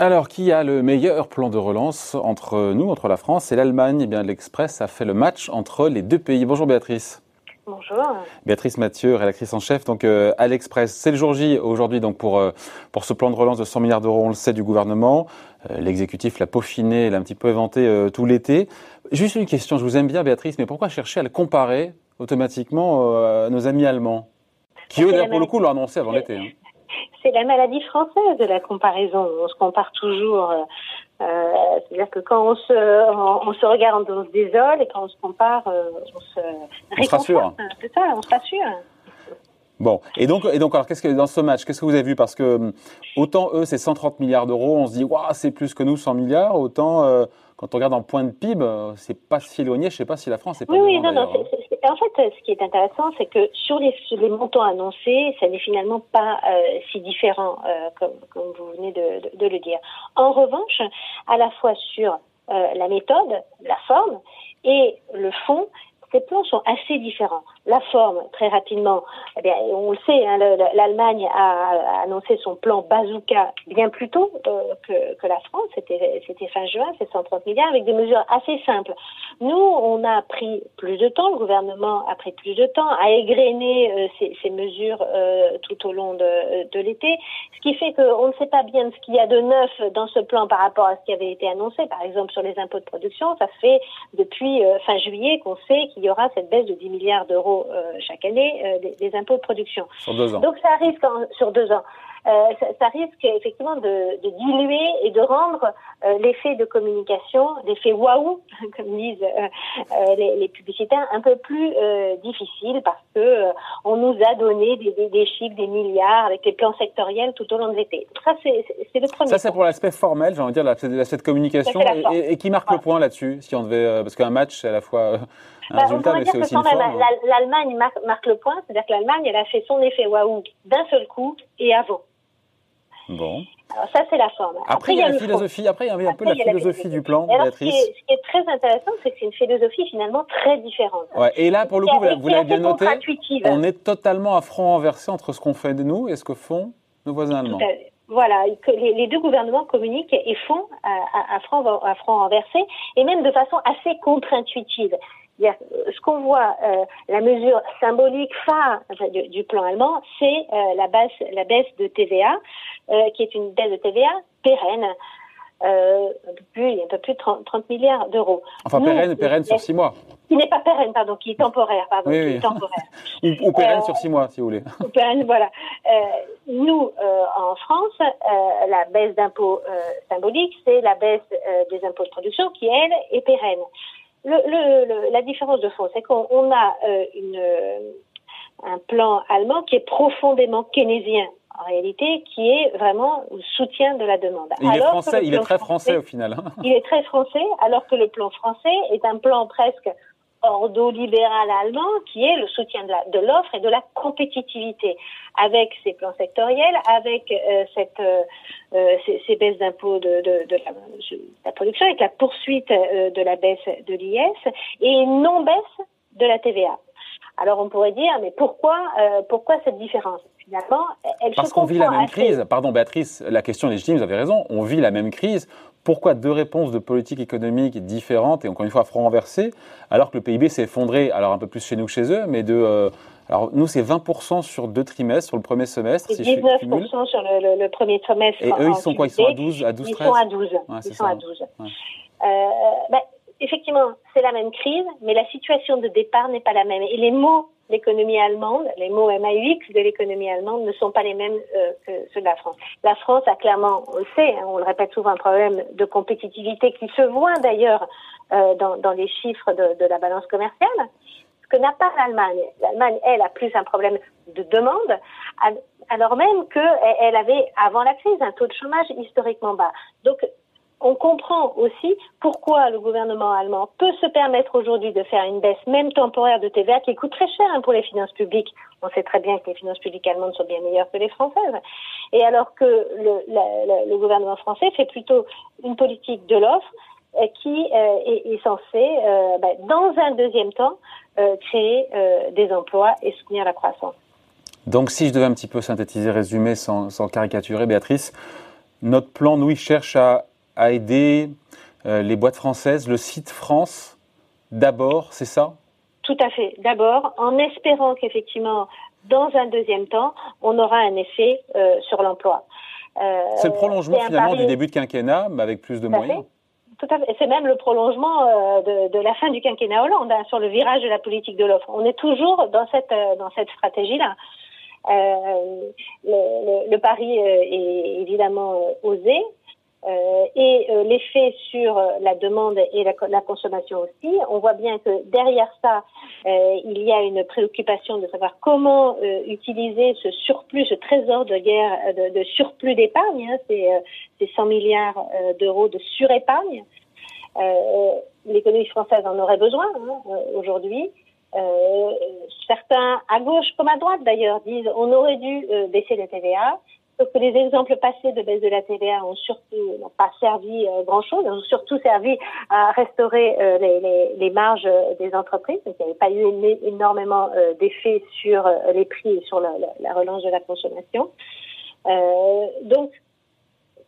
Alors, qui a le meilleur plan de relance entre nous, entre la France et l'Allemagne? Eh bien, l'Express a fait le match entre les deux pays. Bonjour Béatrice. Bonjour. Béatrice Mathieu, rédactrice en chef donc euh, à l'Express. C'est le jour J aujourd'hui donc pour euh, pour ce plan de relance de 100 milliards d'euros, on le sait du gouvernement. Euh, l'exécutif l'a peaufiné, l'a un petit peu inventé tout l'été. Juste une question, je vous aime bien Béatrice, mais pourquoi chercher à le comparer automatiquement à nos amis allemands qui eux pour le coup l'ont annoncé avant l'été. Hein c'est la maladie française de la comparaison. On se compare toujours. Euh, euh, C'est-à-dire que quand on se, on, se regarde, on se désole, et quand on se compare, euh, on se on se rassure. C'est ça, on se rassure. Bon, et donc, et donc, alors, qu'est-ce que dans ce match, qu'est-ce que vous avez vu? Parce que autant eux, c'est 130 milliards d'euros, on se dit, waouh, c'est plus que nous, 100 milliards. Autant euh, quand on regarde en point de PIB, c'est pas si éloigné. Je sais pas si la France est pas. Oui, oui, non, non, en fait, ce qui est intéressant, c'est que sur les, les, montants annoncés, ça n'est finalement pas euh, si différent, euh, comme, vous venez de, le dire. En revanche, à la fois sur euh, la méthode, la forme et le fond, ces plans sont assez différents. La forme, très rapidement, eh bien, on le sait, hein, l'Allemagne a annoncé son plan bazooka bien plus tôt euh, que, la France, c'était fin juin, c'est 130 milliards, avec des mesures assez simples. Nous, on a pris plus de temps, le gouvernement a pris plus de temps à égrener euh, ces, mesures euh, tout au long de, de l'été, ce qui fait qu'on ne sait pas bien ce qu'il y a de neuf dans ce plan par rapport à ce qui avait été annoncé, par exemple sur les impôts de production, ça fait depuis fin juillet qu'on sait qu'il y aura cette baisse de 10 milliards d'euros euh, chaque année euh, des, impôts de production. Sur deux ans. Donc ça risque sur deux ans. Euh, ça, ça, risque effectivement de, de, diluer et de rendre euh, l'effet de communication, l'effet waouh, comme disent euh, les, les, publicitaires, un peu plus difficile parce que on nous a donné des, des, des, chiffres, des milliards avec les plans sectoriels tout au long de l'été. Ça, c'est le premier. Ça, c'est pour l'aspect formel, j'ai envie de dire, l'aspect de communication. Et, et, qui marque le point là-dessus, si on devait, parce qu'un match, c'est à la fois bah, résultat, mais c'est aussi forme. L'Allemagne marque, marque, le point, c'est-à-dire que l'Allemagne, elle a fait son effet waouh d'un seul coup et avant. Bon. Alors ça, c'est la forme. Après, il y a la philosophie. Après, il y a un peu la philosophie du plan, Béatrice. Ce qui, est, très intéressant, c'est que c'est une philosophie finalement très différente. Ouais, et là, pour le coup, vous l'avez bien noté, on est totalement à front renversé entre ce qu'on fait de nous et ce que font nos voisins allemands. Voilà, que les, deux gouvernements communiquent et font à, à, front, à front renversé, et même de façon assez contre-intuitive. Euh, ce qu'on voit, euh, la mesure symbolique phare du, plan allemand, c'est euh, la, baisse, la baisse de TVA, euh, qui est une baisse de TVA pérenne. Euh, un peu plus, un peu plus de 30, 30 milliards d'euros. Enfin, pérenne, pérenne sur six mois. Qui n'est pas pérenne, pardon, qui est temporaire, pardon, oui, qui est temporaire. ou, ou, pérenne sur six mois, si vous voulez. Ou pérenne, voilà. nous, en France, la baisse d'impôts symbolique, c'est la baisse des impôts de production qui, elle, est pérenne le, la différence de fond, c'est qu'on a euh, une, euh, un plan allemand qui est profondément keynésien en réalité, qui est vraiment le soutien de la demande. Il est français, il est très français, au final. Hein. il est très français, alors que le plan français est un plan presque ordo-libéral allemand qui est le soutien de l'offre et de la compétitivité avec ces plans sectoriels, avec euh, cette, euh, euh, ces, ces, baisses d'impôts de, de, de, la, de, la, production, avec la poursuite euh, de la baisse de l'IS et non baisse de la TVA. Alors on pourrait dire, mais pourquoi, pourquoi cette différence? Finalement, elle Parce qu'on vit la même crise. Pardon, Béatrice, la question est légitime, vous avez raison. On vit la même crise. Pourquoi deux réponses de politique économique différentes et encore une fois front renversé, alors que le PIB s'est effondré, alors un peu plus chez nous que chez eux, mais de euh, alors nous c'est 20% sur deux trimestres, sur le premier semestre. Si 19% sur le, le, le, premier trimestre. Et eux ils sont quoi? Ils sont à 12, à 12, Ils sont à 12. Ouais, ils sont à 12. Ouais. Euh, ben, effectivement, c'est la même crise, mais la situation de départ n'est pas la même. Et les mots l'économie allemande, les mots MAUX de l'économie allemande ne sont pas les mêmes euh, que ceux de la France. La France a clairement, on le sait, hein, on le répète souvent, un problème de compétitivité qui se voit d'ailleurs euh, dans, dans, les chiffres de, de, la balance commerciale, ce que n'a pas l'Allemagne. L'Allemagne, elle, a plus un problème de demande, alors même qu'elle avait, avant la crise, un taux de chômage historiquement bas. Donc, on comprend aussi pourquoi le gouvernement allemand peut se permettre aujourd'hui de faire une baisse, même temporaire, de TVA qui coûte très cher hein, pour les finances publiques. On sait très bien que les finances publiques allemandes sont bien meilleures que les françaises. Et alors que le, gouvernement français fait plutôt une politique de l'offre qui est, censé, ben, dans un deuxième temps, créer des emplois et soutenir la croissance. Donc, si je devais un petit peu synthétiser, résumer sans, caricaturer, Béatrice, notre plan, nous, il cherche à, aider les boîtes françaises, le site France, d'abord, c'est ça? Tout à fait. D'abord, en espérant qu'effectivement, dans un deuxième temps, on aura un effet sur l'emploi. c'est le prolongement finalement du début de quinquennat, mais avec plus de moyens. C'est même le prolongement euh, de, la fin du quinquennat Hollande hein, sur le virage de la politique de l'offre. On est toujours dans cette euh, dans cette stratégie-là. Euh, le, le, pari est évidemment osé, euh, et euh, l'effet sur euh, la demande et la, consommation aussi. On voit bien que derrière ça, il y a une préoccupation de savoir comment utiliser ce surplus, ce trésor de guerre, de, de surplus d'épargne, hein, ces, 100 milliards d'euros de surépargne. L'économie française en aurait besoin hein, aujourd'hui. certains, à gauche comme à droite d'ailleurs, disent on aurait dû baisser la TVA. Sauf que les exemples passés de baisse de la TVA ont surtout n'ont pas servi euh, grand-chose, ont surtout servi à restaurer euh, les, marges des entreprises. Donc, il n'y avait pas eu énormément euh, d'effets sur les prix et sur la, la, relance de la consommation. donc,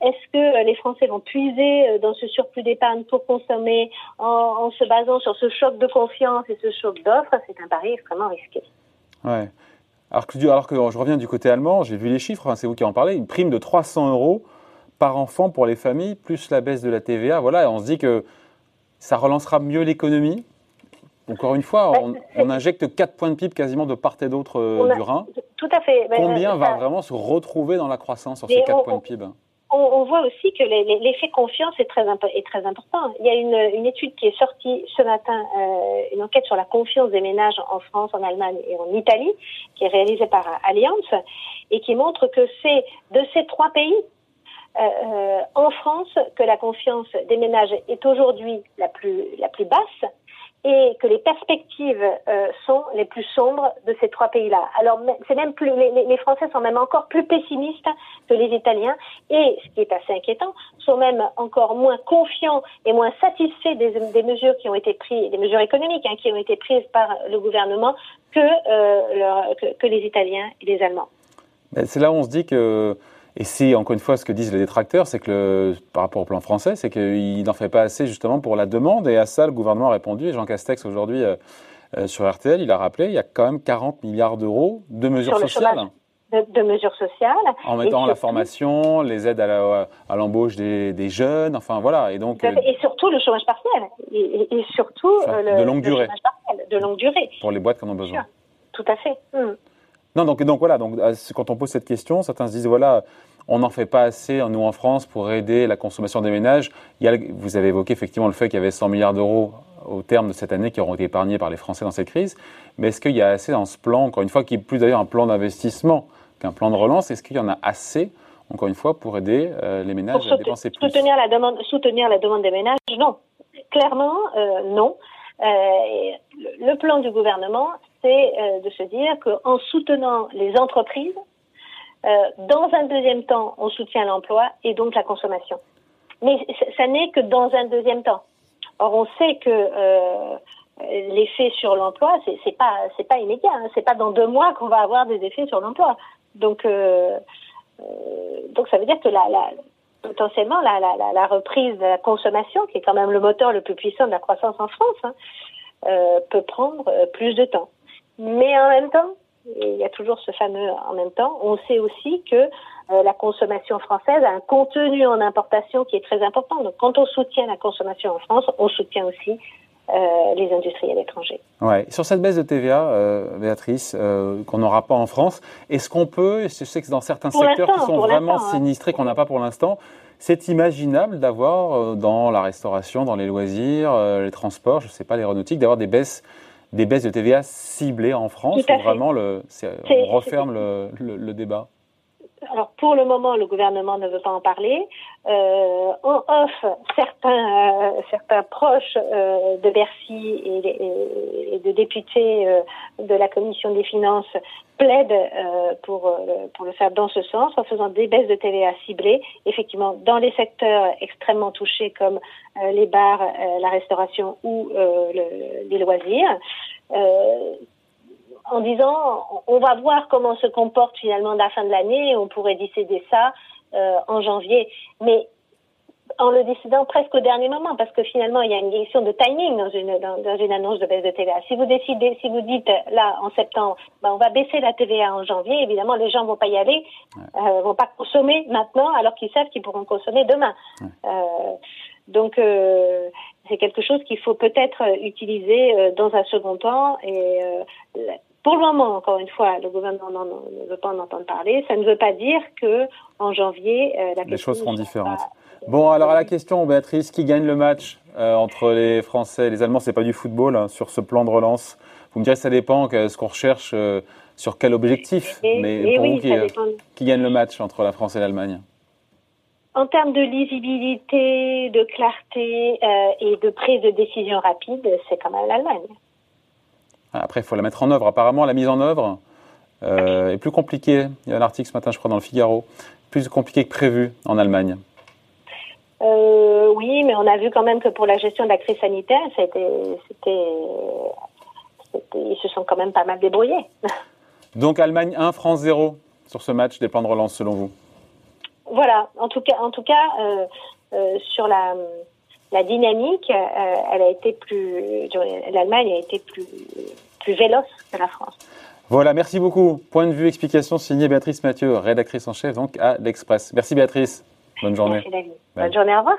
est-ce que les Français vont puiser dans ce surplus d'épargne pour consommer en, en, se basant sur ce choc de confiance et ce choc d'offres? C'est un pari extrêmement risqué. Ouais. Alors que, alors que je reviens du côté allemand, j'ai vu les chiffres, hein, c'est vous qui en parlez, une prime de 300 euros par enfant pour les familles, plus la baisse de la TVA. Voilà, et on se dit que ça relancera mieux l'économie. Encore une fois, on, injecte 4 points de PIB quasiment de part et d'autre euh, du Rhin. Tout à fait. Combien va vraiment se retrouver dans la croissance sur ces 4 points de PIB on, voit aussi que l'effet confiance est très, important. Il y a une, étude qui est sortie ce matin, euh, une enquête sur la confiance des ménages en France, en Allemagne et en Italie, qui est réalisée par Allianz, et qui montre que c'est de ces trois pays, euh, euh, en France, que la confiance des ménages est aujourd'hui la plus basse et que les perspectives euh, sont les plus sombres de ces trois pays-là. Alors, c'est même plus les, Français sont même encore plus pessimistes que les Italiens et, ce qui est assez inquiétant, sont même encore moins confiants et moins satisfaits des, mesures qui ont été prises, des mesures économiques hein, qui ont été prises par le gouvernement que, euh, les Italiens et les Allemands. C'est là où on se dit que et c'est encore une fois ce que disent les détracteurs, c'est que le, par rapport au plan français, c'est qu'il n'en fait pas assez justement pour la demande. Et à ça, le gouvernement a répondu. Et Jean Castex aujourd'hui euh, euh, sur RTL, il a rappelé, il y a quand même 40 milliards d'euros de mesures sociales. De, mesures sociales. En mettant la formation, les aides à l'embauche des, des, jeunes, enfin voilà. Et donc. Et surtout le chômage partiel. Et, surtout le, de longue durée. chômage partiel, de longue durée. Pour les boîtes qui en ont besoin. Tout à fait. Hmm. Non, donc, donc voilà, donc, euh, quand on pose cette question, certains se disent voilà, on n'en fait pas assez, nous en France, pour aider la consommation des ménages. Il y a, vous avez évoqué effectivement le fait qu'il y avait 100 milliards d'euros au terme de cette année qui auront été épargnés par les Français dans cette crise. Mais est-ce qu'il y a assez dans ce plan, encore une fois, qui est plus d'ailleurs un plan d'investissement qu'un plan de relance? Est-ce qu'il y en a assez, encore une fois, pour aider euh, les ménages à dépenser plus? soutenir la, demande, soutenir la demande des ménages Non. Clairement, euh, non. le plan du gouvernement, c'est euh, de se dire qu'en soutenant les entreprises, euh, dans un deuxième temps, on soutient l'emploi et donc la consommation. Mais ça n'est que dans un deuxième temps. Or, on sait que euh, l'effet sur l'emploi, c'est, c'est pas immédiat. Hein. C'est pas dans deux mois qu'on va avoir des effets sur l'emploi. Donc donc ça veut dire que la, la potentiellement la, la, la, reprise de la consommation, qui est quand même le moteur le plus puissant de la croissance en France, hein, peut prendre plus de temps. Mais en même temps, il y a toujours ce fameux en même temps, on sait aussi que euh, la consommation française a un contenu en importation qui est très important. Donc quand on soutient la consommation en France, on soutient aussi euh, les industriels étrangers. Ouais. Sur cette baisse de TVA, euh, Béatrice, qu'on n'aura pas en France, est-ce qu'on peut, je sais que dans certains secteurs qui sont vraiment hein. sinistrés, qu'on n'a pas pour l'instant, c'est imaginable d'avoir dans la restauration, dans les loisirs, les transports, je ne sais pas, l'aéronautique, d'avoir des baisses des baisses de TVA ciblées en France ou vraiment le, on referme le, le, débat? Alors pour le moment, le gouvernement ne veut pas en parler. Euh, en off, certains, euh, certains proches euh, de Bercy et, de députés euh, de la commission des finances plaident pour, pour le faire dans ce sens, en faisant des baisses de TVA ciblées, effectivement, dans les secteurs extrêmement touchés comme les bars, la restauration ou le, les loisirs en disant on va voir comment se comporte finalement la fin de l'année, on pourrait décider ça euh, en janvier. Mais en le décidant presque au dernier moment, parce que finalement, il y a une question de timing dans une, dans, une annonce de baisse de TVA. Si vous décidez, si vous dites, là, en septembre, ben, on va baisser la TVA en janvier, évidemment, les gens vont pas y aller, euh, vont pas consommer maintenant, alors qu'ils savent qu'ils pourront consommer demain. Euh, donc, euh, c'est quelque chose qu'il faut peut-être utiliser dans un second temps. Et pour le moment, encore une fois, le gouvernement ne veut pas en entendre parler. Ça ne veut pas dire que en janvier, euh, la les choses seront différentes. Bon, alors à la question, Béatrice, qui gagne le match euh, entre les Français et les Allemands C'est pas du football hein, sur ce plan de relance. Vous me direz, ça dépend ce qu'on recherche euh, sur quel objectif. mais pour vous, qui, qui gagne le match entre la France et l'Allemagne? En termes de lisibilité, de clarté et de prise de décision rapide, c'est quand même l'Allemagne. Après, il faut la mettre en œuvre. Apparemment, la mise en œuvre euh, est plus compliquée. Il y a un article ce matin, je crois, dans le Figaro, plus compliqué que prévu en Allemagne. Euh, oui, mais on a vu quand même que pour la gestion de la crise sanitaire, c'était, ils se sont quand même pas mal débrouillés. Donc Allemagne 1, France 0 sur ce match des plans de relance selon vous? Voilà, en tout cas, en tout cas euh, sur la, la dynamique, elle a été plus, l'Allemagne a été plus, plus véloce que la France. Voilà, merci beaucoup. Point de vue, explication signée Béatrice Mathieu, rédactrice en chef donc à l'Express. Merci Béatrice. Bonne journée. Merci David. Bonne journée, au revoir.